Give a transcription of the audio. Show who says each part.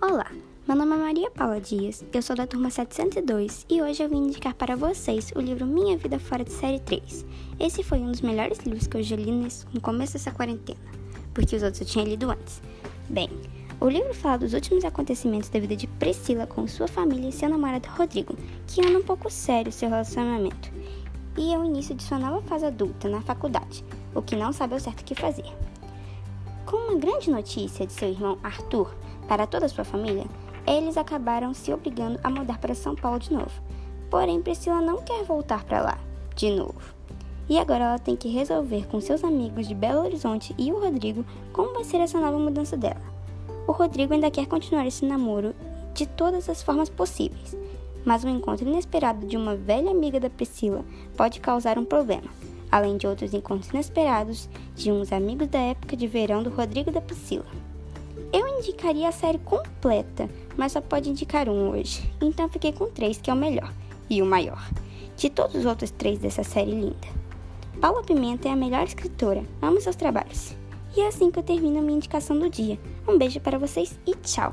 Speaker 1: Olá, meu nome é Maria Paula Dias, eu sou da turma 702 e hoje eu vim indicar para vocês o livro Minha Vida Fora de Série 3. Esse foi um dos melhores livros que eu já li no começo dessa quarentena, porque os outros eu tinha lido antes. Bem, o livro fala dos últimos acontecimentos da vida de Priscila com sua família e seu namorado Rodrigo, que anda um pouco sério seu relacionamento, e é o início de sua nova fase adulta na faculdade, o que não sabe ao certo o que fazer. Com uma grande notícia de seu irmão Arthur, para toda a sua família, eles acabaram se obrigando a mudar para São Paulo de novo. Porém, Priscila não quer voltar para lá de novo. E agora ela tem que resolver com seus amigos de Belo Horizonte e o Rodrigo como vai ser essa nova mudança dela. O Rodrigo ainda quer continuar esse namoro de todas as formas possíveis, mas um encontro inesperado de uma velha amiga da Priscila pode causar um problema, além de outros encontros inesperados de uns amigos da época de verão do Rodrigo e da Priscila. Eu indicaria a série completa, mas só pode indicar um hoje. Então fiquei com três, que é o melhor e o maior. De todos os outros três dessa série linda. Paula Pimenta é a melhor escritora. Amo seus trabalhos. E é assim que eu termino a minha indicação do dia. Um beijo para vocês e tchau!